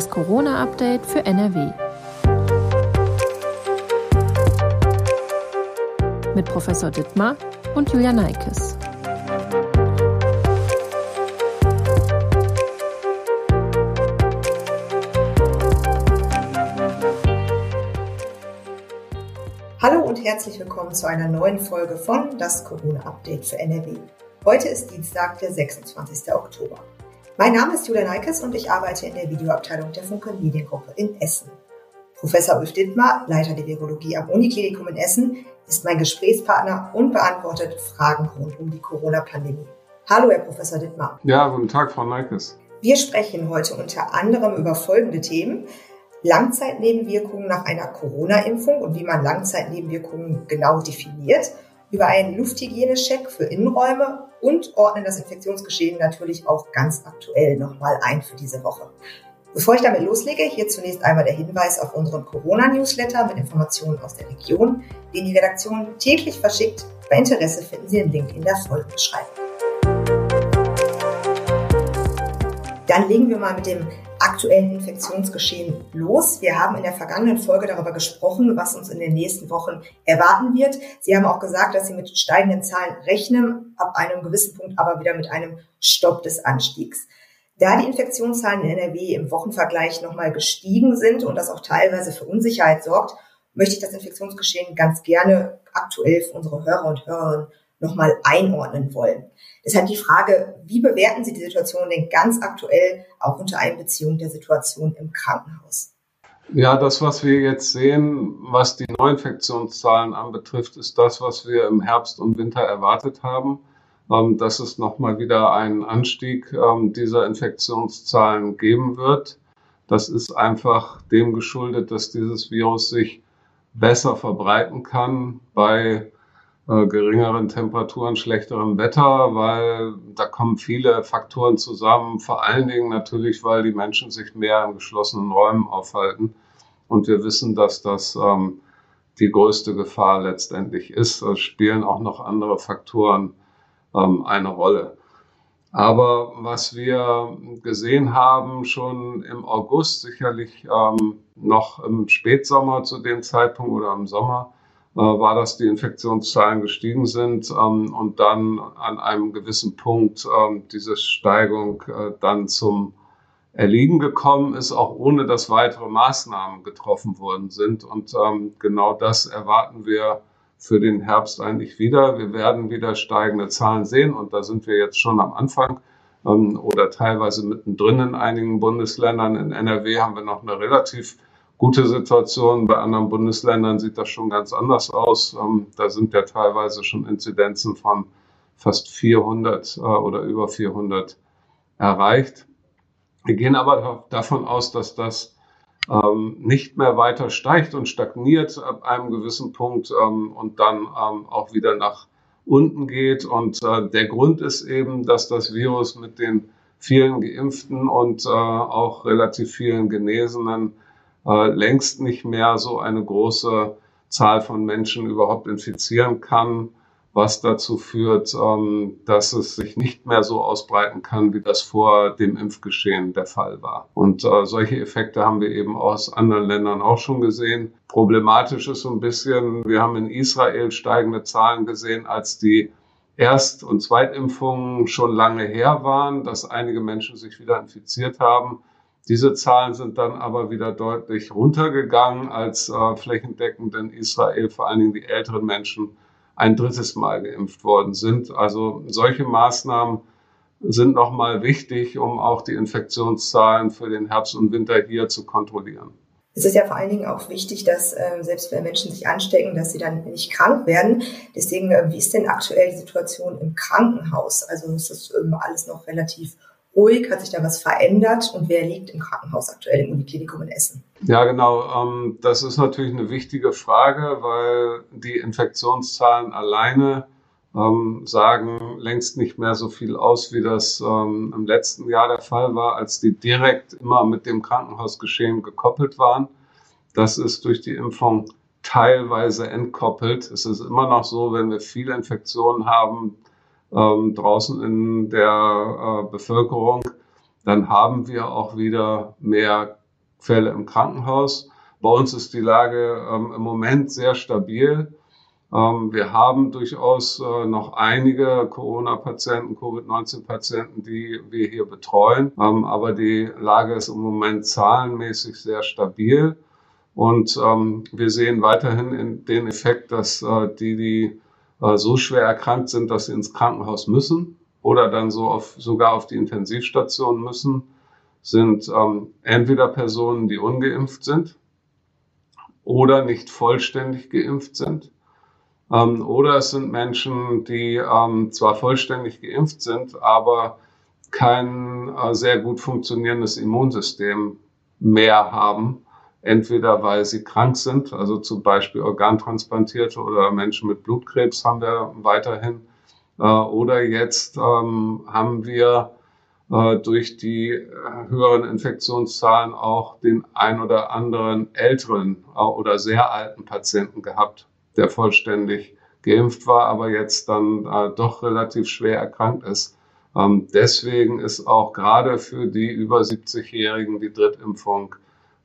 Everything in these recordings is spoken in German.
Das Corona-Update für NRW. Mit Professor Dittmar und Julia Neikes. Hallo und herzlich willkommen zu einer neuen Folge von Das Corona-Update für NRW. Heute ist Dienstag, der 26. Oktober. Mein Name ist Julia Neikes und ich arbeite in der Videoabteilung der Funke Mediengruppe in Essen. Professor Ulf Dittmar, Leiter der Virologie am Uniklinikum in Essen, ist mein Gesprächspartner und beantwortet Fragen rund um die Corona-Pandemie. Hallo, Herr Professor Dittmar. Ja, guten Tag, Frau Neikes. Wir sprechen heute unter anderem über folgende Themen. Langzeitnebenwirkungen nach einer Corona-Impfung und wie man Langzeitnebenwirkungen genau definiert, über einen Lufthygienecheck für Innenräume und ordnen das Infektionsgeschehen natürlich auch ganz aktuell nochmal ein für diese Woche. Bevor ich damit loslege, hier zunächst einmal der Hinweis auf unseren Corona-Newsletter mit Informationen aus der Region, den die Redaktion täglich verschickt. Bei Interesse finden Sie den Link in der Folgenbeschreibung. Dann legen wir mal mit dem aktuellen Infektionsgeschehen los. Wir haben in der vergangenen Folge darüber gesprochen, was uns in den nächsten Wochen erwarten wird. Sie haben auch gesagt, dass Sie mit steigenden Zahlen rechnen, ab einem gewissen Punkt aber wieder mit einem Stopp des Anstiegs. Da die Infektionszahlen in NRW im Wochenvergleich nochmal gestiegen sind und das auch teilweise für Unsicherheit sorgt, möchte ich das Infektionsgeschehen ganz gerne aktuell für unsere Hörer und Hörerinnen nochmal einordnen wollen. Deshalb die Frage, wie bewerten Sie die Situation denn ganz aktuell auch unter Einbeziehung der Situation im Krankenhaus? Ja, das, was wir jetzt sehen, was die Neuinfektionszahlen anbetrifft, ist das, was wir im Herbst und Winter erwartet haben, ähm, dass es nochmal wieder einen Anstieg ähm, dieser Infektionszahlen geben wird. Das ist einfach dem geschuldet, dass dieses Virus sich besser verbreiten kann bei äh, geringeren Temperaturen, schlechterem Wetter, weil da kommen viele Faktoren zusammen. Vor allen Dingen natürlich, weil die Menschen sich mehr in geschlossenen Räumen aufhalten. Und wir wissen, dass das ähm, die größte Gefahr letztendlich ist. Es spielen auch noch andere Faktoren ähm, eine Rolle. Aber was wir gesehen haben, schon im August, sicherlich ähm, noch im Spätsommer zu dem Zeitpunkt oder im Sommer, war, dass die Infektionszahlen gestiegen sind ähm, und dann an einem gewissen Punkt ähm, diese Steigung äh, dann zum Erliegen gekommen ist, auch ohne dass weitere Maßnahmen getroffen worden sind. Und ähm, genau das erwarten wir für den Herbst eigentlich wieder. Wir werden wieder steigende Zahlen sehen und da sind wir jetzt schon am Anfang ähm, oder teilweise mittendrin in einigen Bundesländern. In NRW haben wir noch eine relativ gute Situation. Bei anderen Bundesländern sieht das schon ganz anders aus. Ähm, da sind ja teilweise schon Inzidenzen von fast 400 äh, oder über 400 erreicht. Wir gehen aber davon aus, dass das ähm, nicht mehr weiter steigt und stagniert ab einem gewissen Punkt ähm, und dann ähm, auch wieder nach unten geht. Und äh, der Grund ist eben, dass das Virus mit den vielen Geimpften und äh, auch relativ vielen Genesenen äh, längst nicht mehr so eine große Zahl von Menschen überhaupt infizieren kann, was dazu führt, ähm, dass es sich nicht mehr so ausbreiten kann, wie das vor dem Impfgeschehen der Fall war. Und äh, solche Effekte haben wir eben aus anderen Ländern auch schon gesehen. Problematisch ist so ein bisschen, wir haben in Israel steigende Zahlen gesehen, als die Erst- und Zweitimpfungen schon lange her waren, dass einige Menschen sich wieder infiziert haben. Diese Zahlen sind dann aber wieder deutlich runtergegangen, als äh, flächendeckend in Israel vor allen Dingen die älteren Menschen ein drittes Mal geimpft worden sind. Also solche Maßnahmen sind nochmal wichtig, um auch die Infektionszahlen für den Herbst und Winter hier zu kontrollieren. Es ist ja vor allen Dingen auch wichtig, dass äh, selbst wenn Menschen sich anstecken, dass sie dann nicht krank werden. Deswegen, äh, wie ist denn aktuell die Situation im Krankenhaus? Also ist das ähm, alles noch relativ ruhig? Hat sich da was verändert? Und wer liegt im Krankenhaus aktuell im Uniklinikum in Essen? Ja, genau. Ähm, das ist natürlich eine wichtige Frage, weil die Infektionszahlen alleine ähm, sagen längst nicht mehr so viel aus, wie das ähm, im letzten Jahr der Fall war, als die direkt immer mit dem Krankenhausgeschehen gekoppelt waren. Das ist durch die Impfung teilweise entkoppelt. Es ist immer noch so, wenn wir viele Infektionen haben, ähm, draußen in der äh, Bevölkerung, dann haben wir auch wieder mehr Fälle im Krankenhaus. Bei uns ist die Lage ähm, im Moment sehr stabil. Ähm, wir haben durchaus äh, noch einige Corona-Patienten, Covid-19-Patienten, die wir hier betreuen. Ähm, aber die Lage ist im Moment zahlenmäßig sehr stabil. Und ähm, wir sehen weiterhin den Effekt, dass äh, die, die äh, so schwer erkrankt sind, dass sie ins Krankenhaus müssen oder dann so auf, sogar auf die Intensivstation müssen, sind ähm, entweder Personen, die ungeimpft sind oder nicht vollständig geimpft sind. Ähm, oder es sind Menschen, die ähm, zwar vollständig geimpft sind, aber kein äh, sehr gut funktionierendes Immunsystem mehr haben. Entweder weil sie krank sind, also zum Beispiel Organtransplantierte oder Menschen mit Blutkrebs haben wir weiterhin. Äh, oder jetzt ähm, haben wir äh, durch die äh, höheren Infektionszahlen auch den ein oder anderen älteren äh, oder sehr alten Patienten gehabt, der vollständig geimpft war, aber jetzt dann äh, doch relativ schwer erkrankt ist. Ähm, deswegen ist auch gerade für die über 70-Jährigen die Drittimpfung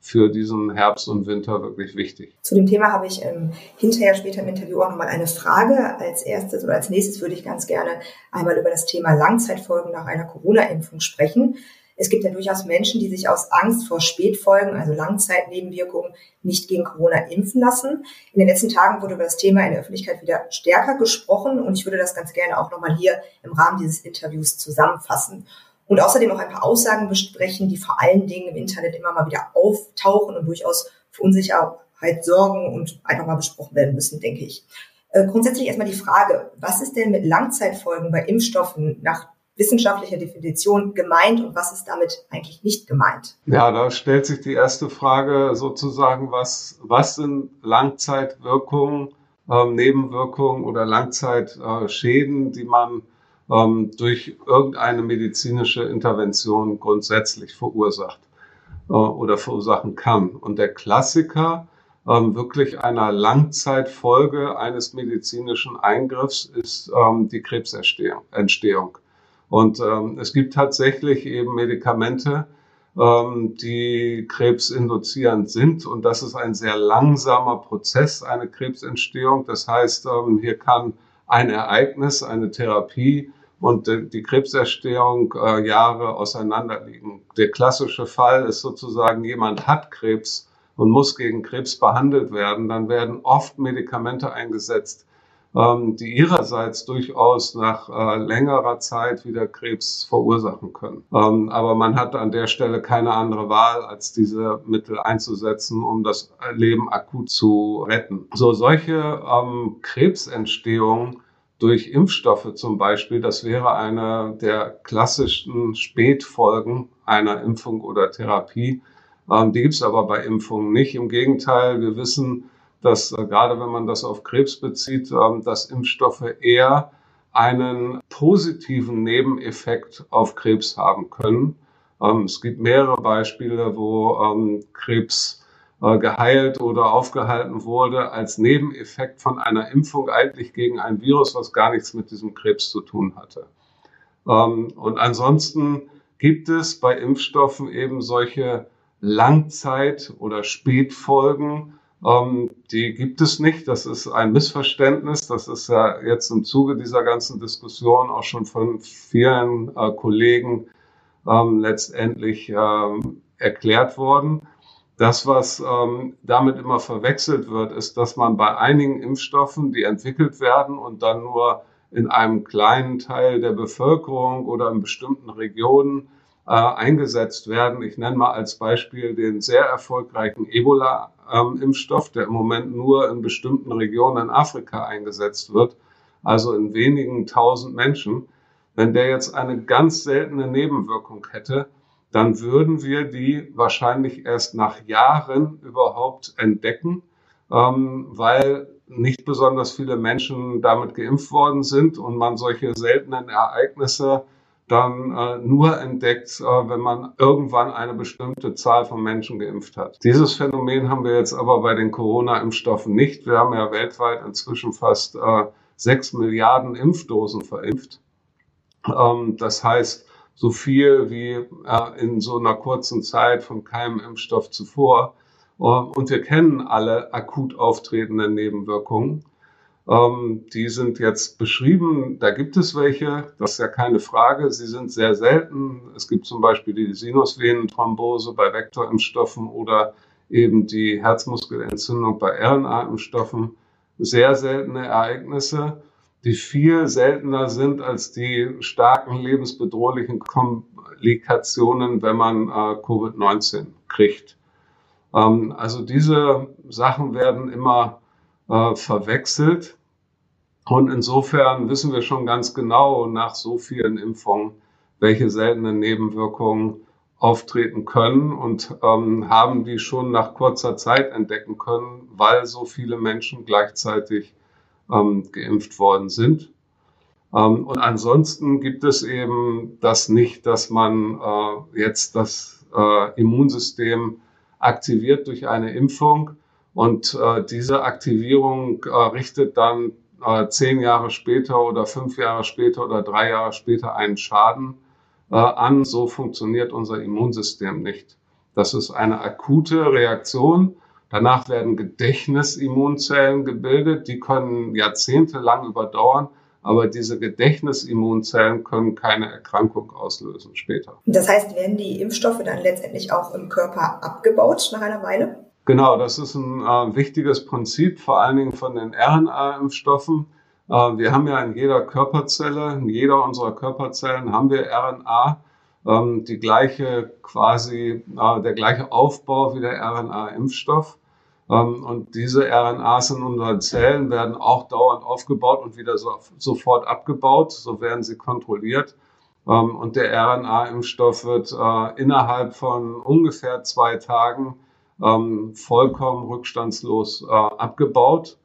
für diesen Herbst und Winter wirklich wichtig. Zu dem Thema habe ich ähm, hinterher später im Interview auch nochmal eine Frage. Als erstes oder als nächstes würde ich ganz gerne einmal über das Thema Langzeitfolgen nach einer Corona-Impfung sprechen. Es gibt ja durchaus Menschen, die sich aus Angst vor Spätfolgen, also Langzeitnebenwirkungen, nicht gegen Corona impfen lassen. In den letzten Tagen wurde über das Thema in der Öffentlichkeit wieder stärker gesprochen und ich würde das ganz gerne auch nochmal hier im Rahmen dieses Interviews zusammenfassen und außerdem auch ein paar Aussagen besprechen, die vor allen Dingen im Internet immer mal wieder auftauchen und durchaus für Unsicherheit sorgen und einfach mal besprochen werden müssen, denke ich. Äh, grundsätzlich erstmal die Frage, was ist denn mit Langzeitfolgen bei Impfstoffen nach wissenschaftlicher Definition gemeint und was ist damit eigentlich nicht gemeint? Ja, da stellt sich die erste Frage sozusagen, was, was sind Langzeitwirkungen, äh, Nebenwirkungen oder Langzeitschäden, äh, die man ähm, durch irgendeine medizinische Intervention grundsätzlich verursacht äh, oder verursachen kann. Und der Klassiker ähm, wirklich einer Langzeitfolge eines medizinischen Eingriffs ist ähm, die Krebsentstehung. Und ähm, es gibt tatsächlich eben Medikamente, ähm, die krebsinduzierend sind. Und das ist ein sehr langsamer Prozess, eine Krebsentstehung. Das heißt, ähm, hier kann ein Ereignis, eine Therapie und die Krebserstehung äh, Jahre auseinanderliegen. Der klassische Fall ist sozusagen, jemand hat Krebs und muss gegen Krebs behandelt werden. Dann werden oft Medikamente eingesetzt, ähm, die ihrerseits durchaus nach äh, längerer Zeit wieder Krebs verursachen können. Ähm, aber man hat an der Stelle keine andere Wahl, als diese Mittel einzusetzen, um das Leben akut zu retten. So solche ähm, Krebsentstehungen durch Impfstoffe zum Beispiel, das wäre eine der klassischen Spätfolgen einer Impfung oder Therapie. Ähm, die gibt es aber bei Impfungen nicht. Im Gegenteil, wir wissen, dass äh, gerade wenn man das auf Krebs bezieht, ähm, dass Impfstoffe eher einen positiven Nebeneffekt auf Krebs haben können. Ähm, es gibt mehrere Beispiele, wo Krebs geheilt oder aufgehalten wurde als Nebeneffekt von einer Impfung eigentlich gegen ein Virus, was gar nichts mit diesem Krebs zu tun hatte. Ähm, und ansonsten gibt es bei Impfstoffen eben solche Langzeit- oder Spätfolgen, ähm, die gibt es nicht. Das ist ein Missverständnis. Das ist ja jetzt im Zuge dieser ganzen Diskussion auch schon von vielen äh, Kollegen ähm, letztendlich erklärt worden. Das, was ähm, damit immer verwechselt wird, ist, dass man bei einigen Impfstoffen, die entwickelt werden und dann nur in einem kleinen Teil der Bevölkerung oder in bestimmten Regionen äh, eingesetzt werden. Ich nenne mal als Beispiel den sehr erfolgreichen Ebola-Impfstoff, ähm, der im Moment nur in bestimmten Regionen in Afrika eingesetzt wird, also in wenigen tausend Menschen. Wenn der jetzt eine ganz seltene Nebenwirkung hätte, dann würden wir die wahrscheinlich erst nach Jahren überhaupt entdecken, ähm, weil nicht besonders viele Menschen damit geimpft worden sind und man solche seltenen Ereignisse dann äh, nur entdeckt, äh, wenn man irgendwann eine bestimmte Zahl von Menschen geimpft hat. Dieses Phänomen haben wir jetzt aber bei den Corona-Impfstoffen nicht. Wir haben ja weltweit inzwischen fast äh, sechs Milliarden Impfdosen verimpft. Ähm, das heißt, so viel wie in so einer kurzen Zeit von keinem Impfstoff zuvor. Und wir kennen alle akut auftretenden Nebenwirkungen. Ähm, die sind jetzt beschrieben. Da gibt es welche. Das ist ja keine Frage. Sie sind sehr selten. Es gibt zum Beispiel die Sinusvenenthrombose bei Vektorimpfstoffen oder eben die Herzmuskelentzündung bei RNA-Impfstoffen. Sehr seltene Ereignisse, die viel seltener sind als die starken lebensbedrohlichen Komplikationen, wenn man äh, Covid-19 kriegt. Ähm, also diese Sachen werden immer äh, verwechselt. Und insofern wissen wir schon ganz genau nach so vielen Impfungen, welche seltenen Nebenwirkungen auftreten können und ähm, haben die schon nach kurzer Zeit entdecken können, weil so viele Menschen gleichzeitig ähm, geimpft worden sind. Ähm, und ansonsten gibt es eben das nicht, dass man äh, jetzt das äh, Immunsystem aktiviert durch eine Impfung und äh, diese Aktivierung äh, richtet dann äh, zehn Jahre später oder fünf Jahre später oder drei Jahre später einen Schaden äh, an. So funktioniert unser Immunsystem nicht. Das ist eine akute Reaktion. Danach werden Gedächtnisimmunzellen gebildet. Die können jahrzehntelang überdauern. Aber diese Gedächtnisimmunzellen können keine Erkrankung auslösen später. Das heißt, werden die Impfstoffe dann letztendlich auch im Körper abgebaut nach einer Weile? Genau, das ist ein äh, wichtiges Prinzip, vor allen Dingen von den RNA-Impfstoffen. Äh, wir haben ja in jeder Körperzelle, in jeder unserer Körperzellen haben wir RNA, ähm, die gleiche quasi, äh, der gleiche Aufbau wie der RNA-Impfstoff. Ähm, und diese RNAs in unseren Zellen werden auch dauernd aufgebaut und wieder so, sofort abgebaut. So werden sie kontrolliert. Ähm, und der RNA-Impfstoff wird äh, innerhalb von ungefähr zwei Tagen ähm, vollkommen rückstandslos äh, abgebaut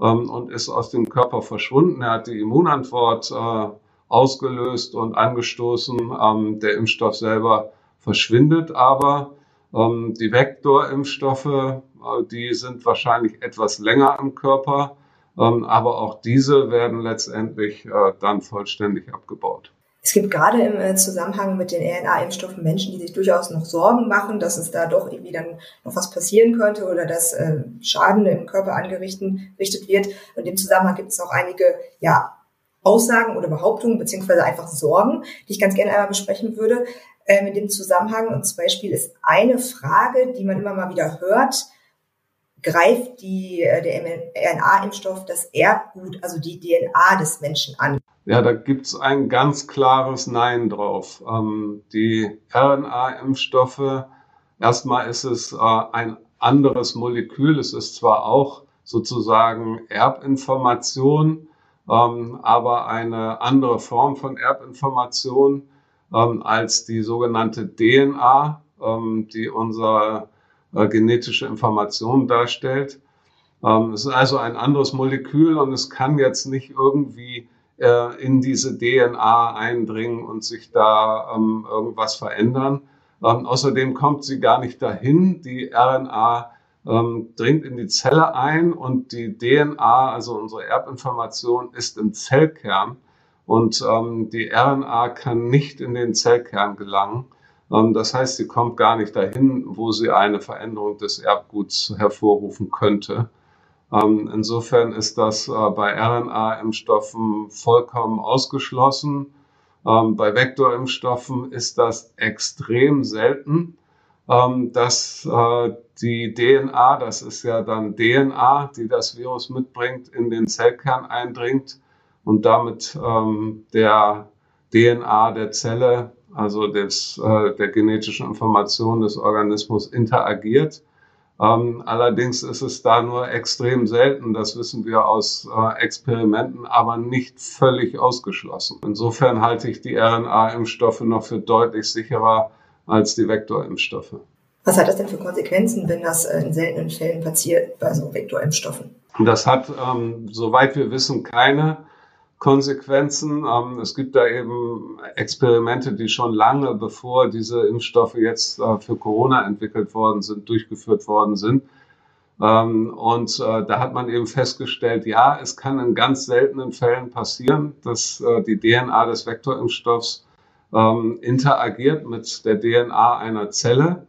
ähm, und ist aus dem Körper verschwunden. Er hat die Immunantwort äh, ausgelöst und angestoßen. Ähm, der Impfstoff selber verschwindet aber. Ähm, die Vektorimpfstoffe, äh, die sind wahrscheinlich etwas länger im Körper, ähm, aber auch diese werden letztendlich äh, dann vollständig abgebaut. Es gibt gerade im äh, Zusammenhang mit den RNA-Impfstoffen Menschen, die sich durchaus noch Sorgen machen, dass es da doch irgendwie dann noch was passieren könnte oder dass äh, Schaden im Körper angerichtet wird. Und dem Zusammenhang gibt es auch einige, ja, Aussagen oder Behauptungen beziehungsweise einfach Sorgen, die ich ganz gerne einmal besprechen würde. Ähm, in dem Zusammenhang und zum Beispiel ist eine Frage, die man immer mal wieder hört, greift die, äh, der RNA-Impfstoff das Erbgut, also die DNA des Menschen an. Ja, da gibt's ein ganz klares Nein drauf. Ähm, die RNA-Impfstoffe, erstmal ist es äh, ein anderes Molekül. Es ist zwar auch sozusagen Erbinformation, ähm, aber eine andere Form von Erbinformation ähm, als die sogenannte DNA, ähm, die unsere äh, genetische Information darstellt. Ähm, es ist also ein anderes Molekül und es kann jetzt nicht irgendwie äh, in diese DNA eindringen und sich da ähm, irgendwas verändern. Ähm, außerdem kommt sie gar nicht dahin. Die RNA ähm, dringt in die Zelle ein und die DNA, also unsere Erbinformation, ist im Zellkern und ähm, die RNA kann nicht in den Zellkern gelangen. Ähm, das heißt, sie kommt gar nicht dahin, wo sie eine Veränderung des Erbguts hervorrufen könnte. Ähm, insofern ist das äh, bei RNA-Impfstoffen vollkommen ausgeschlossen. Ähm, bei Vektorimpfstoffen ist das extrem selten, ähm, dass äh, die DNA, das ist ja dann DNA, die das Virus mitbringt, in den Zellkern eindringt und damit der DNA der Zelle, also des, äh, der genetischen Information des Organismus interagiert. Ähm, allerdings ist es da nur extrem selten, das wissen wir aus äh, Experimenten, aber nicht völlig ausgeschlossen. Insofern halte ich die RNA-Impfstoffe noch für deutlich sicherer als die Vektorimpfstoffe. Was hat das denn für Konsequenzen, wenn das äh, in seltenen Fällen passiert bei so Vektorimpfstoffen? Das hat, ähm, soweit wir wissen, keine Konsequenzen. Ähm, es gibt da eben Experimente, die schon lange bevor diese Impfstoffe jetzt äh, für Corona entwickelt worden sind, durchgeführt worden sind. Ähm, und äh, da hat man eben festgestellt, ja, es kann in ganz seltenen Fällen passieren, dass äh, die DNA des Vektorimpfstoffs ähm, interagiert mit der DNA einer Zelle.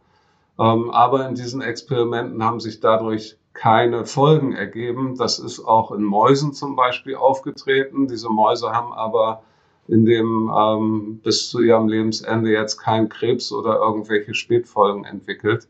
Ähm, aber in diesen Experimenten haben sich dadurch keine Folgen ergeben. Das ist auch in Mäusen zum Beispiel aufgetreten. Diese Mäuse haben aber in dem ähm, bis zu ihrem Lebensende jetzt keinen Krebs oder irgendwelche Spätfolgen entwickelt.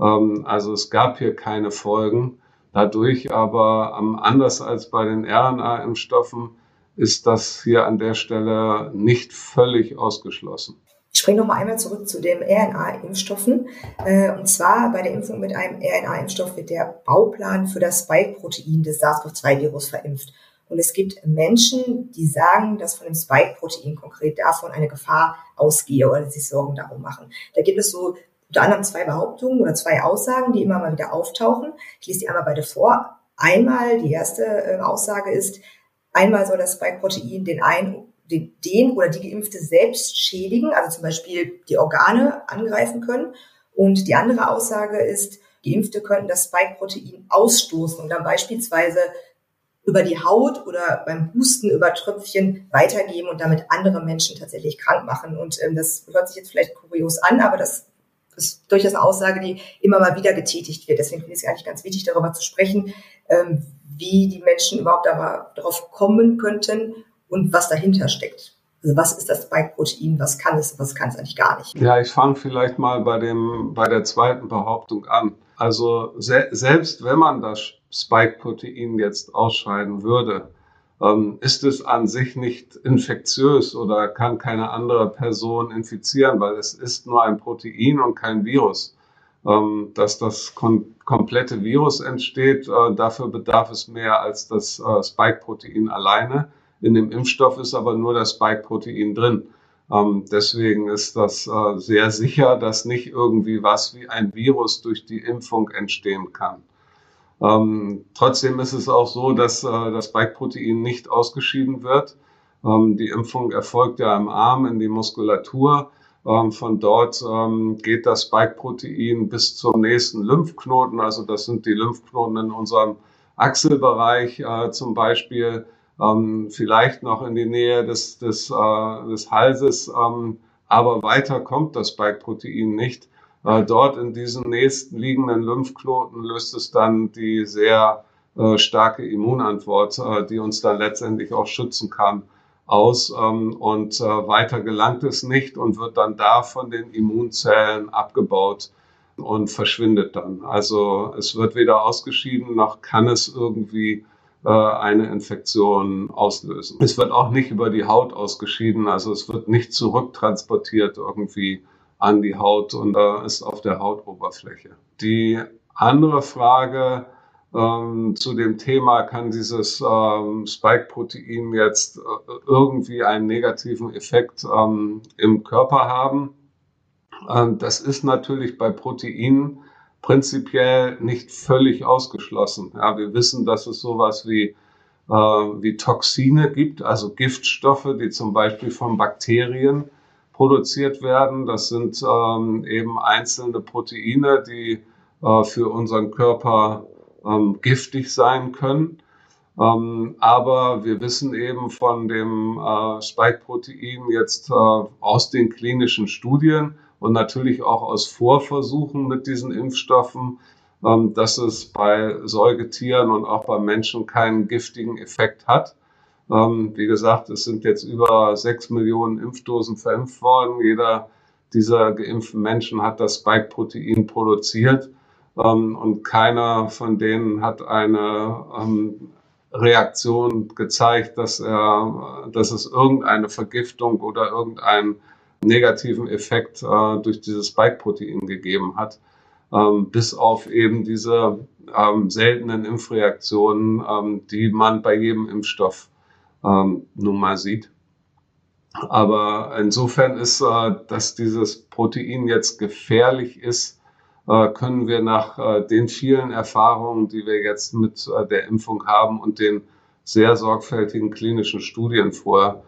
Ähm, also es gab hier keine Folgen dadurch, aber ähm, anders als bei den RNA-Impfstoffen ist das hier an der Stelle nicht völlig ausgeschlossen. Springe noch mal einmal zurück zu den RNA-Impfstoffen. Äh, und zwar bei der Impfung mit einem RNA-Impfstoff wird der Bauplan für das Spike-Protein des SARS-CoV-2-Virus verimpft. Und es gibt Menschen, die sagen, dass von dem Spike-Protein konkret davon eine Gefahr ausgehe oder sich Sorgen darum machen. Da gibt es so unter anderem zwei Behauptungen oder zwei Aussagen, die immer mal wieder auftauchen. Ich lese die einmal beide vor. Einmal, die erste äh, Aussage ist, einmal soll das Spike-Protein den einen den, den oder die Geimpfte selbst schädigen, also zum Beispiel die Organe angreifen können. Und die andere Aussage ist, Geimpfte könnten das Spike-Protein ausstoßen und dann beispielsweise über die Haut oder beim Husten über Tröpfchen weitergeben und damit andere Menschen tatsächlich krank machen. Und ähm, das hört sich jetzt vielleicht kurios an, aber das ist durchaus eine Aussage, die immer mal wieder getätigt wird. Deswegen finde ich es eigentlich ganz wichtig, darüber zu sprechen, ähm, wie die Menschen überhaupt darauf kommen könnten und was dahinter steckt. Also was ist das Spike-Protein, was kann es, was kann es eigentlich gar nicht? Ja, ich fange vielleicht mal bei, dem, bei der zweiten Behauptung an. Also se selbst wenn man das Spike-Protein jetzt ausscheiden würde, ähm, ist es an sich nicht infektiös oder kann keine andere Person infizieren, weil es ist nur ein Protein und kein Virus. Ähm, dass das kom komplette Virus entsteht, äh, dafür bedarf es mehr als das äh, Spike-Protein alleine. In dem Impfstoff ist aber nur das Spike-Protein drin. Ähm, deswegen ist das äh, sehr sicher, dass nicht irgendwie was wie ein Virus durch die Impfung entstehen kann. Ähm, trotzdem ist es auch so, dass äh, das Spike-Protein nicht ausgeschieden wird. Ähm, die Impfung erfolgt ja im Arm in die Muskulatur. Ähm, von dort ähm, geht das Spike-Protein bis zum nächsten Lymphknoten. Also das sind die Lymphknoten in unserem Achselbereich äh, zum Beispiel ähm, vielleicht noch in die Nähe des, des, äh, des Halses, ähm, aber weiter kommt das Spike-Protein nicht. Äh, dort in diesen nächsten liegenden Lymphknoten löst es dann die sehr äh, starke Immunantwort, äh, die uns dann letztendlich auch schützen kann, aus. Ähm, und äh, weiter gelangt es nicht und wird dann da von den Immunzellen abgebaut und verschwindet dann. Also es wird weder ausgeschieden, noch kann es irgendwie eine Infektion auslösen. Es wird auch nicht über die Haut ausgeschieden, also es wird nicht zurücktransportiert irgendwie an die Haut und äh, ist auf der Hautoberfläche. Die andere Frage ähm, zu dem Thema, kann dieses ähm, Spike-Protein jetzt äh, irgendwie einen negativen Effekt ähm, im Körper haben? Ähm, das ist natürlich bei Proteinen prinzipiell nicht völlig ausgeschlossen. Ja, wir wissen, dass es sowas wie, äh, wie Toxine gibt, also Giftstoffe, die zum Beispiel von Bakterien produziert werden. Das sind ähm, eben einzelne Proteine, die äh, für unseren Körper ähm, giftig sein können. Ähm, aber wir wissen eben von dem äh, Spike-Protein jetzt äh, aus den klinischen Studien, und natürlich auch aus Vorversuchen mit diesen Impfstoffen, ähm, dass es bei Säugetieren und auch bei Menschen keinen giftigen Effekt hat. Ähm, wie gesagt, es sind jetzt über sechs Millionen Impfdosen verimpft worden. Jeder dieser geimpften Menschen hat das Spike-Protein produziert ähm, und keiner von denen hat eine Reaktion gezeigt, dass er, dass es irgendeine Vergiftung oder irgendein negativen Effekt äh, durch dieses Spike-Protein gegeben hat, ähm, bis auf eben diese ähm, seltenen Impfreaktionen, ähm, die man bei jedem Impfstoff ähm, nun mal sieht. Aber insofern ist, äh, dass dieses Protein jetzt gefährlich ist, äh, können wir nach äh, den vielen Erfahrungen, die wir jetzt mit der Impfung haben und den sehr sorgfältigen klinischen Studien vorher,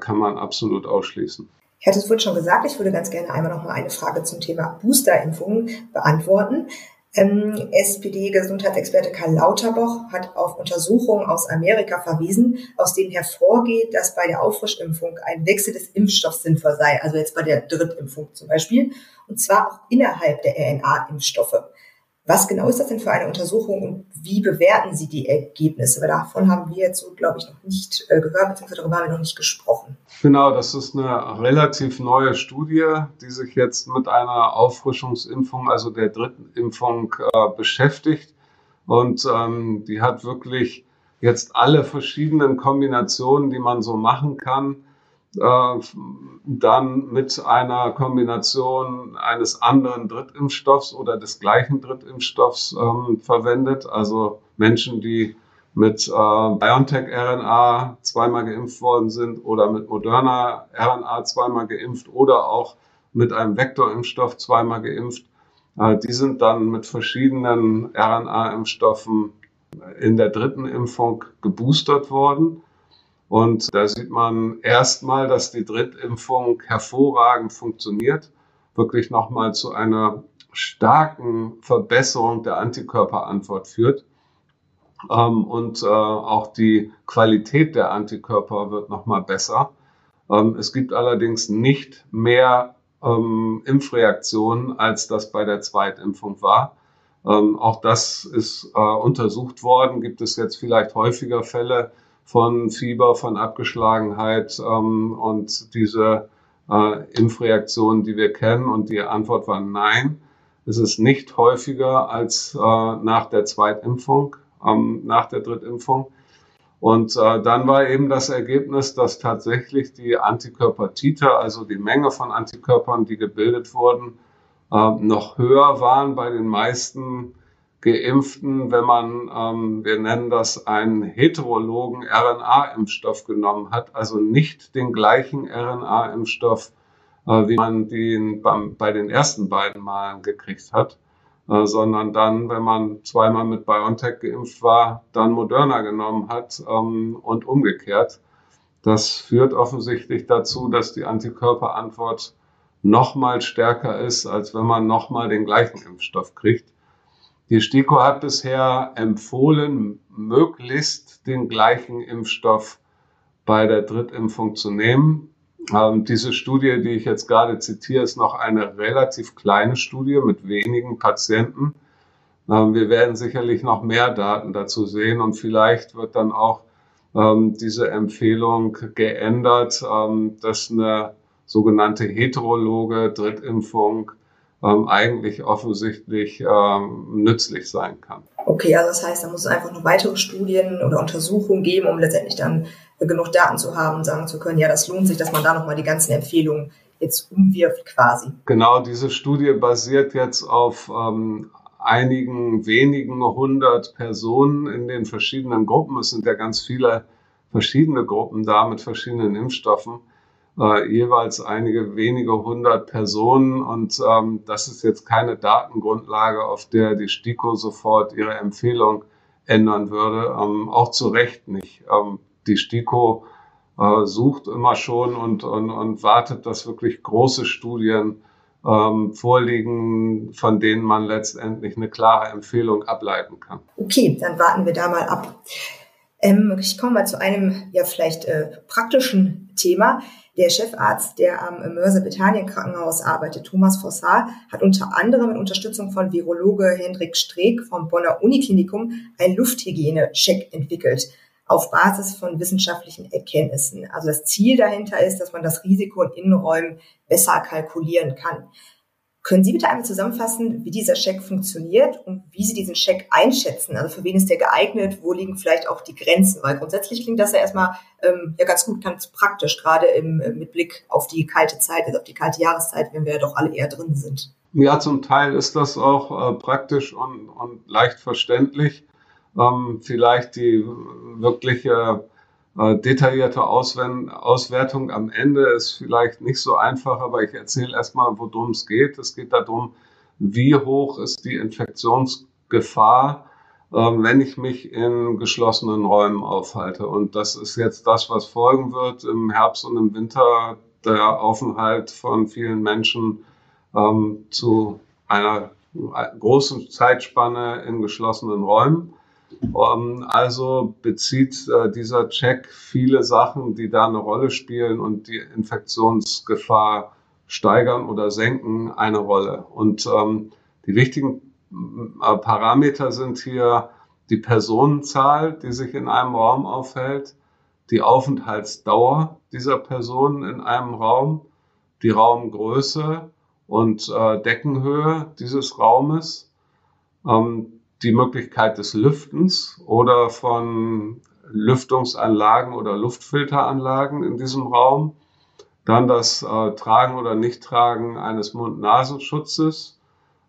kann man absolut ausschließen. Ich hatte es vorhin schon gesagt, ich würde ganz gerne einmal noch mal eine Frage zum Thema Boosterimpfungen beantworten. Ähm, SPD-Gesundheitsexperte Karl Lauterbach hat auf Untersuchungen aus Amerika verwiesen, aus denen hervorgeht, dass bei der Auffrischimpfung ein Wechsel des Impfstoffs sinnvoll sei, also jetzt bei der Drittimpfung zum Beispiel, und zwar auch innerhalb der RNA-Impfstoffe. Was genau ist das denn für eine Untersuchung und wie bewerten Sie die Ergebnisse? Weil davon haben wir jetzt so, glaube ich, noch nicht äh, gehört, beziehungsweise darüber haben wir noch nicht gesprochen. Genau, das ist eine relativ neue Studie, die sich jetzt mit einer Auffrischungsimpfung, also der dritten Impfung, äh, beschäftigt. Und ähm, die hat wirklich jetzt alle verschiedenen Kombinationen, die man so machen kann, dann mit einer Kombination eines anderen Drittimpfstoffs oder des gleichen Drittimpfstoffs ähm, verwendet. Also Menschen, die mit äh, BioNTech-RNA zweimal geimpft worden sind oder mit Moderna RNA zweimal geimpft oder auch mit einem Vektorimpfstoff zweimal geimpft. Äh, die sind dann mit verschiedenen RNA-Impfstoffen in der dritten Impfung geboostert worden. Und da sieht man erstmal, dass die Drittimpfung hervorragend funktioniert, wirklich nochmal zu einer starken Verbesserung der Antikörperantwort führt. Ähm, und äh, auch die Qualität der Antikörper wird nochmal besser. Ähm, es gibt allerdings nicht mehr ähm, Impfreaktionen, als das bei der Zweitimpfung war. auch das ist äh, untersucht worden. Gibt es jetzt vielleicht häufiger Fälle, von Fieber, von Abgeschlagenheit ähm, und diese äh, Impfreaktionen, die wir kennen. Und die Antwort war nein. Es ist nicht häufiger als äh, nach der Zweitimpfung, ähm, nach der Drittimpfung. Und äh, dann war eben das Ergebnis, dass tatsächlich die Antikörpertiter, also die Menge von Antikörpern, die gebildet wurden, äh, noch höher waren bei den meisten Geimpften, wenn man, ähm, wir nennen das einen heterologen RNA-Impfstoff genommen hat, also nicht den gleichen RNA-Impfstoff, äh, wie man den beim, bei den ersten beiden Malen gekriegt hat, äh, sondern dann, wenn man zweimal mit BioNTech geimpft war, dann Moderna genommen hat ähm, und umgekehrt. Das führt offensichtlich dazu, dass die Antikörperantwort noch mal stärker ist, als wenn man noch mal den gleichen Impfstoff kriegt. Die STIKO hat bisher empfohlen, möglichst den gleichen Impfstoff bei der Drittimpfung zu nehmen. Ähm, diese Studie, die ich jetzt gerade zitiere, ist noch eine relativ kleine Studie mit wenigen Patienten. Ähm, wir werden sicherlich noch mehr Daten dazu sehen und vielleicht wird dann auch ähm, diese Empfehlung geändert, ähm, dass eine sogenannte heterologe Drittimpfung ähm, eigentlich offensichtlich ähm, nützlich sein kann. Okay, also das heißt, da muss es einfach noch weitere Studien oder Untersuchungen geben, um letztendlich dann genug Daten zu haben und sagen zu können, ja, das lohnt sich, dass man da nochmal die ganzen Empfehlungen jetzt umwirft quasi. Genau, diese Studie basiert jetzt auf ähm, einigen wenigen hundert Personen in den verschiedenen Gruppen. Es sind ja ganz viele verschiedene Gruppen da mit verschiedenen Impfstoffen äh, jeweils einige wenige hundert Personen. Und ähm, das ist jetzt keine Datengrundlage, auf der die STIKO sofort ihre Empfehlung ändern würde. Ähm, auch zu Recht nicht. Ähm, die STIKO äh, sucht immer schon und, und, und wartet, dass wirklich große Studien ähm, vorliegen, von denen man letztendlich eine klare Empfehlung ableiten kann. Okay, dann warten wir da mal ab. Ähm, ich komme mal zu einem ja vielleicht äh, praktischen Thema. Der Chefarzt, der am Mörser Bethanien Krankenhaus arbeitet, Thomas Fossar, hat unter anderem mit Unterstützung von Virologe Hendrik Streeck vom Bonner Uniklinikum einen Lufthygiene-Check entwickelt auf Basis von wissenschaftlichen Erkenntnissen. Also das Ziel dahinter ist, dass man das Risiko in Innenräumen besser kalkulieren kann. Können Sie bitte einmal zusammenfassen, wie dieser Scheck funktioniert und wie Sie diesen Scheck einschätzen? Also für wen ist der geeignet? Wo liegen vielleicht auch die Grenzen? Weil grundsätzlich klingt das ja erstmal ähm, ja ganz gut, ganz praktisch, gerade im, äh, mit Blick auf die kalte Zeit, also auf die kalte Jahreszeit, wenn wir ja doch alle eher drin sind. Ja, zum Teil ist das auch äh, praktisch und, und leicht verständlich. Ähm, vielleicht die wirkliche äh, detaillierte Auswertung am Ende ist vielleicht nicht so einfach, aber ich erzähle erstmal, worum es geht. Es geht darum, wie hoch ist die Infektionsgefahr, äh, wenn ich mich in geschlossenen Räumen aufhalte. Und das ist jetzt das, was folgen wird im Herbst und im Winter, der Aufenthalt von vielen Menschen ähm, zu einer großen Zeitspanne in geschlossenen Räumen. Ähm, also bezieht äh, dieser Check viele Sachen, die da eine Rolle spielen und die Infektionsgefahr steigern oder senken, eine Rolle. Und ähm, die wichtigen äh, Parameter sind hier die Personenzahl, die sich in einem Raum aufhält, die Aufenthaltsdauer dieser Person in einem Raum, die Raumgröße und äh, Deckenhöhe dieses Raumes, ähm, die Möglichkeit des Lüftens oder von Lüftungsanlagen oder Luftfilteranlagen in diesem Raum, dann das äh, Tragen oder Nichttragen eines Mund-Nasenschutzes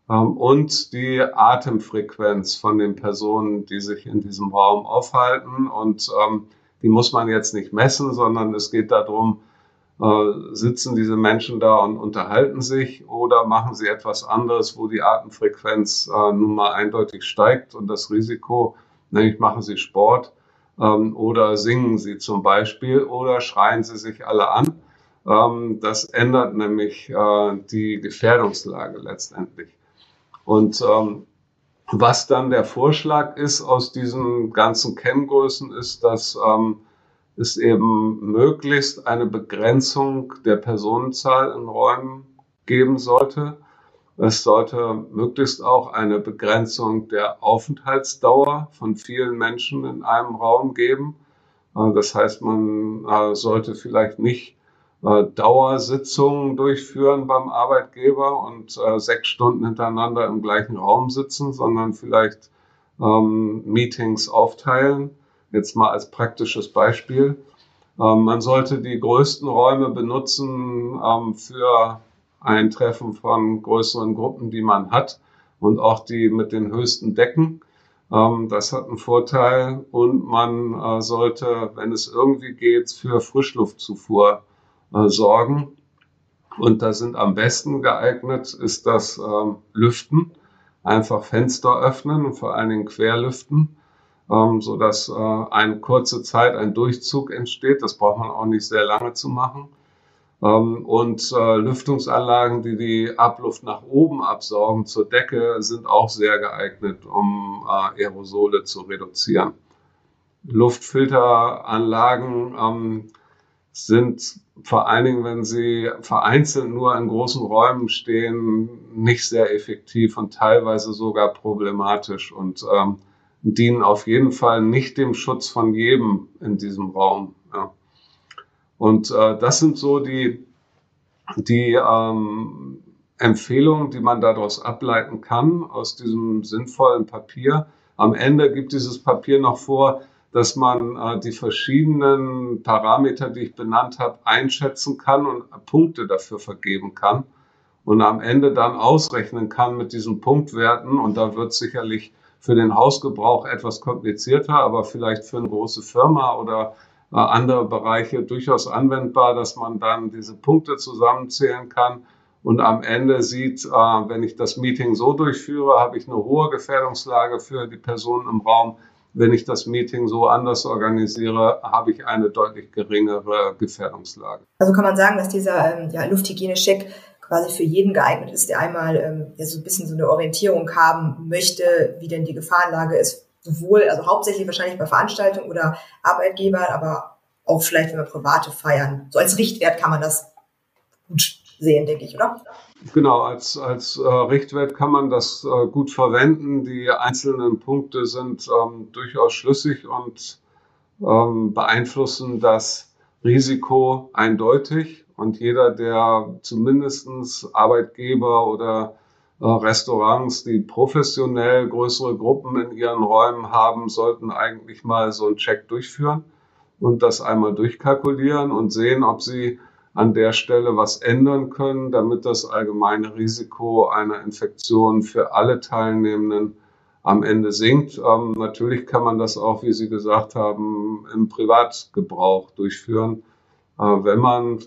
ähm, und die Atemfrequenz von den Personen, die sich in diesem Raum aufhalten. Und ähm, die muss man jetzt nicht messen, sondern es geht darum, sitzen diese Menschen da und unterhalten sich oder machen sie etwas anderes, wo die Atemfrequenz äh, nun mal eindeutig steigt und das Risiko, nämlich machen sie Sport ähm, oder singen sie zum Beispiel oder schreien sie sich alle an. Ähm, das ändert nämlich äh, die Gefährdungslage letztendlich. Und ähm, was dann der Vorschlag ist aus diesen ganzen Kenngrößen, ist, dass ähm, es eben möglichst eine Begrenzung der Personenzahl in Räumen geben sollte. Es sollte möglichst auch eine Begrenzung der Aufenthaltsdauer von vielen Menschen in einem Raum geben. Äh, das heißt, man äh, sollte vielleicht nicht äh, Dauersitzungen durchführen beim Arbeitgeber und sechs Stunden hintereinander im gleichen Raum sitzen, sondern vielleicht ähm, Meetings aufteilen Jetzt mal als praktisches Beispiel. Ähm, man sollte die größten Räume benutzen ähm, für ein Treffen von größeren Gruppen, die man hat und auch die mit den höchsten Decken. Ähm, das hat einen Vorteil und man äh, sollte, wenn es irgendwie geht, für Frischluftzufuhr äh, sorgen. Und da sind am besten geeignet, ist das ähm, Lüften. Einfach Fenster öffnen und vor allen Dingen querlüften ähm, so dass äh, eine kurze Zeit ein Durchzug entsteht. Das braucht man auch nicht sehr lange zu machen. Ähm, und äh, Lüftungsanlagen, die die Abluft nach oben absaugen zur Decke, sind auch sehr geeignet, um äh, Aerosole zu reduzieren. Luftfilteranlagen ähm, sind vor allen Dingen, wenn sie vereinzelt nur in großen Räumen stehen, nicht sehr effektiv und teilweise sogar problematisch. Und ähm, dienen auf jeden Fall nicht dem Schutz von jedem in diesem Raum. Ja. Und äh, das sind so die, die ähm, Empfehlungen, die man daraus ableiten kann, aus diesem sinnvollen Papier. Am Ende gibt dieses Papier noch vor, dass man äh, die verschiedenen Parameter, die ich benannt habe, einschätzen kann und Punkte dafür vergeben kann und am Ende dann ausrechnen kann mit diesen Punktwerten. Und da wird sicherlich für den Hausgebrauch etwas komplizierter, aber vielleicht für eine große Firma oder äh, andere Bereiche durchaus anwendbar, dass man dann diese Punkte zusammenzählen kann und am Ende sieht, äh, wenn ich das Meeting so durchführe, habe ich eine hohe Gefährdungslage für die Personen im Raum. Wenn ich das Meeting so anders organisiere, habe ich eine deutlich geringere Gefährdungslage. Also kann man sagen, dass dieser ähm, ja, Lufthygiene-Check quasi für jeden geeignet ist, der einmal ähm, ja, so ein bisschen so eine Orientierung haben möchte, wie denn die Gefahrenlage ist, sowohl, also hauptsächlich wahrscheinlich bei Veranstaltungen oder Arbeitgebern, aber auch vielleicht, wenn wir private feiern. So als Richtwert kann man das gut sehen, denke ich, oder? Genau, als, als äh, Richtwert kann man das äh, gut verwenden. Die einzelnen Punkte sind ähm, durchaus schlüssig und ähm, beeinflussen das Risiko eindeutig. Und jeder, der zumindestens Arbeitgeber oder äh, Restaurants, die professionell größere Gruppen in ihren Räumen haben, sollten eigentlich mal so einen Check durchführen und das einmal durchkalkulieren und sehen, ob sie an der Stelle was ändern können, damit das allgemeine Risiko einer Infektion für alle Teilnehmenden am Ende sinkt. Ähm, natürlich kann man das auch, wie Sie gesagt haben, im Privatgebrauch durchführen, äh, wenn man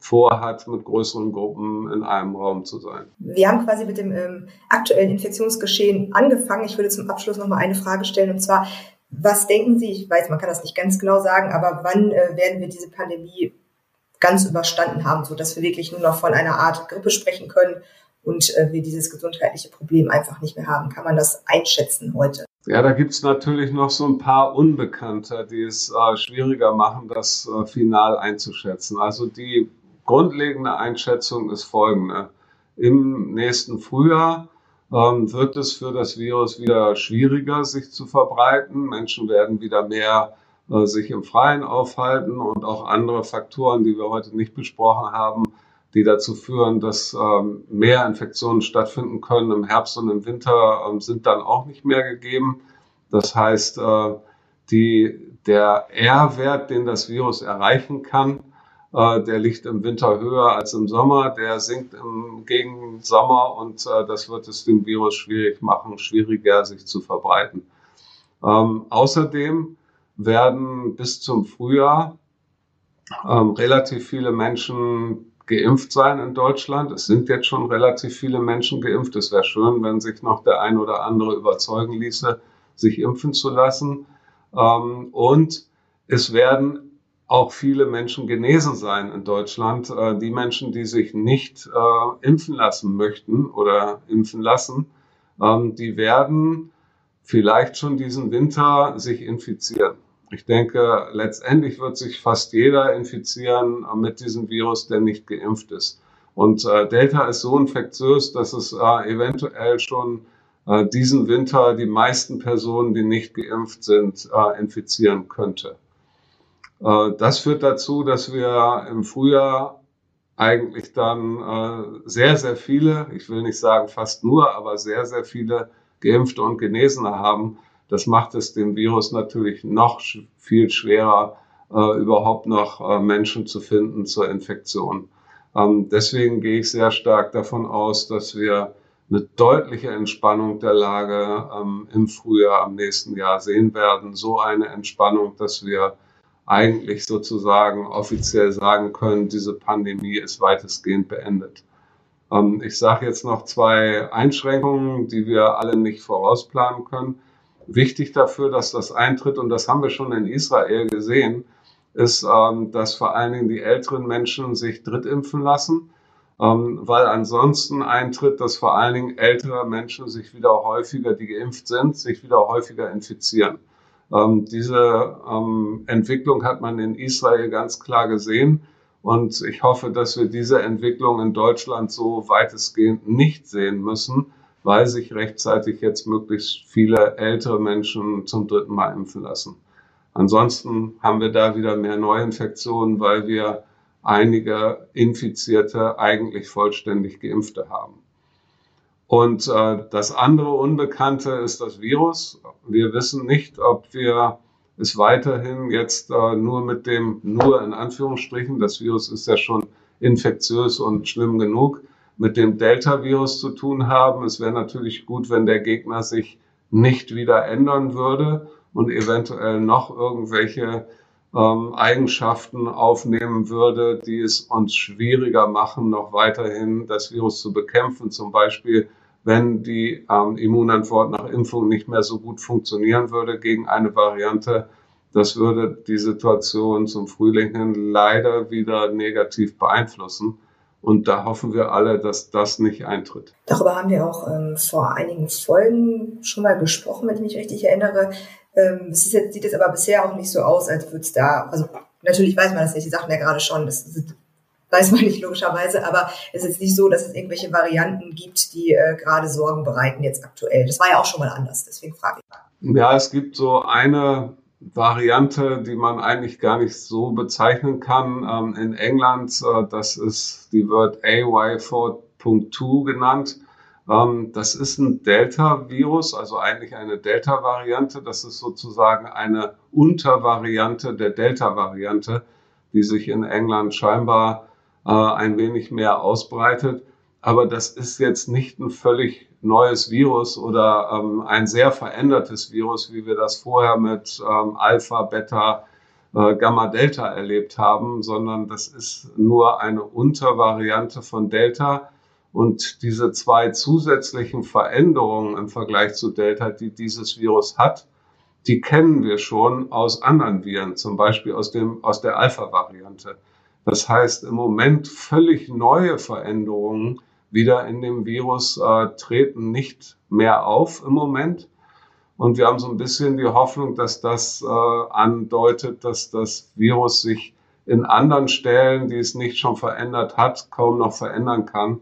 vorhat, mit größeren Gruppen in einem Raum zu sein. Wir haben quasi mit dem ähm, aktuellen Infektionsgeschehen angefangen. Ich würde zum Abschluss noch mal eine Frage stellen und zwar, was denken Sie, ich weiß, man kann das nicht ganz genau sagen, aber wann äh, werden wir diese Pandemie ganz überstanden haben, so dass wir wirklich nur noch von einer Art Grippe sprechen können und äh, wir dieses gesundheitliche Problem einfach nicht mehr haben. Kann man das einschätzen heute? Ja, da gibt's natürlich noch so ein paar Unbekannte, die es äh, schwieriger machen, das äh, final einzuschätzen. Also die grundlegende Einschätzung ist folgende. Im nächsten Frühjahr ähm, wird es für das Virus wieder schwieriger, sich zu verbreiten. Menschen werden wieder mehr äh, sich im Freien aufhalten und auch andere Faktoren, die wir heute nicht besprochen haben, die dazu führen, dass ähm, mehr Infektionen stattfinden können im Herbst und im Winter, ähm, sind dann auch nicht mehr gegeben. Das heißt, äh, die, der R-Wert, den das Virus erreichen kann, äh, der liegt im Winter höher als im Sommer, der sinkt im gegen Sommer und äh, das wird es dem Virus schwierig machen, schwieriger sich zu verbreiten. Ähm, außerdem werden bis zum Frühjahr ähm, relativ viele Menschen geimpft sein in Deutschland. Es sind jetzt schon relativ viele Menschen geimpft. Es wäre schön, wenn sich noch der ein oder andere überzeugen ließe, sich impfen zu lassen. Ähm, und es werden auch viele Menschen genesen sein in Deutschland. Äh, die Menschen, die sich nicht äh, impfen lassen möchten oder impfen lassen, ähm, die werden vielleicht schon diesen Winter sich infizieren. Ich denke, letztendlich wird sich fast jeder infizieren mit diesem Virus, der nicht geimpft ist. Und äh, Delta ist so infektiös, dass es äh, eventuell schon äh, diesen Winter die meisten Personen, die nicht geimpft sind, äh, infizieren könnte. Äh, das führt dazu, dass wir im Frühjahr eigentlich dann äh, sehr, sehr viele, ich will nicht sagen fast nur, aber sehr, sehr viele Geimpfte und Genesene haben, das macht es dem Virus natürlich noch viel schwerer, äh, überhaupt noch Menschen zu finden zur Infektion. Ähm, deswegen gehe ich sehr stark davon aus, dass wir eine deutliche Entspannung der Lage ähm, im Frühjahr am nächsten Jahr sehen werden. So eine Entspannung, dass wir eigentlich sozusagen offiziell sagen können, diese Pandemie ist weitestgehend beendet. Ähm, ich sage jetzt noch zwei Einschränkungen, die wir alle nicht vorausplanen können wichtig dafür, dass das eintritt, und das haben wir schon in Israel gesehen, ist, ähm, dass vor allen Dingen die älteren Menschen sich drittimpfen lassen, ähm, weil ansonsten eintritt, dass vor allen Dingen ältere Menschen sich wieder häufiger, die geimpft sind, sich wieder häufiger infizieren. Ähm, diese ähm, Entwicklung hat man in Israel ganz klar gesehen. Und ich hoffe, dass wir diese Entwicklung in Deutschland so weitestgehend nicht sehen müssen, weil sich rechtzeitig jetzt möglichst viele ältere Menschen zum dritten Mal impfen lassen. Ansonsten haben wir da wieder mehr Neuinfektionen, weil wir einige Infizierte eigentlich vollständig Geimpfte haben. Und äh, das andere Unbekannte ist das Virus. Wir wissen nicht, ob wir es weiterhin jetzt äh, nur mit dem, nur in Anführungsstrichen, das Virus ist ja schon infektiös und schlimm genug, mit dem Delta-Virus zu tun haben. Es wäre natürlich gut, wenn der Gegner sich nicht wieder ändern würde und eventuell noch irgendwelche ähm, Eigenschaften aufnehmen würde, die es uns schwieriger machen, noch weiterhin das Virus zu bekämpfen. Zum Beispiel, wenn die ähm, Immunantwort nach Impfung nicht mehr so gut funktionieren würde gegen eine Variante. Das würde die Situation zum Frühling hin leider wieder negativ beeinflussen. Und da hoffen wir alle, dass das nicht eintritt. Darüber haben wir auch ähm, vor einigen Folgen schon mal gesprochen, wenn ich mich richtig erinnere. Ähm, es jetzt, sieht jetzt aber bisher auch nicht so aus, als würde es da, also natürlich weiß man das nicht, die Sachen ja gerade schon, das sind, weiß man nicht logischerweise, aber es ist nicht so, dass es irgendwelche Varianten gibt, die äh, gerade Sorgen bereiten jetzt aktuell. Das war ja auch schon mal anders, deswegen frage ich. Ja, es gibt so eine Variante, die man eigentlich gar nicht so bezeichnen kann. Ähm, in England, äh, das ist, die wird AY4.2 genannt. Ähm, das ist ein Delta-Virus, also eigentlich eine Delta-Variante. Das ist sozusagen eine Untervariante der Delta-Variante, die sich in England scheinbar äh, ein wenig mehr ausbreitet. Aber das ist jetzt nicht ein völlig neues Virus oder ähm, ein sehr verändertes Virus, wie wir das vorher mit ähm, Alpha, Beta, äh, Gamma, Delta erlebt haben, sondern das ist nur eine Untervariante von Delta. Und diese zwei zusätzlichen Veränderungen im Vergleich zu Delta, die dieses Virus hat, die kennen wir schon aus anderen Viren, zum Beispiel aus, dem, aus der Alpha-Variante. Das heißt, im Moment völlig neue Veränderungen, wieder in dem Virus äh, treten nicht mehr auf im Moment. Und wir haben so ein bisschen die Hoffnung, dass das äh, andeutet, dass das Virus sich in anderen Stellen, die es nicht schon verändert hat, kaum noch verändern kann.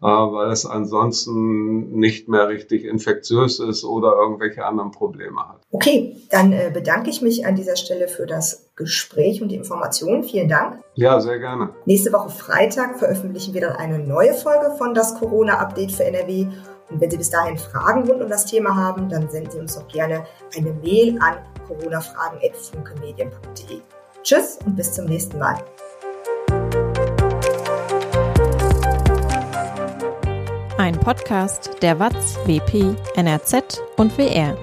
Äh, weil es ansonsten nicht mehr richtig infektiös ist oder irgendwelche anderen Probleme hat. Okay, dann äh, bedanke ich mich an dieser Stelle für das Gespräch und die Informationen. Vielen Dank. Ja, sehr gerne. Nächste Woche Freitag veröffentlichen wir dann eine neue Folge von das Corona-Update für NRW. Und wenn Sie bis dahin Fragen rund um das Thema haben, dann senden Sie uns doch gerne eine Mail an coronafragen.funkemedien.de. Tschüss und bis zum nächsten Mal. Ein Podcast der WAZ, WP, NRZ und WR.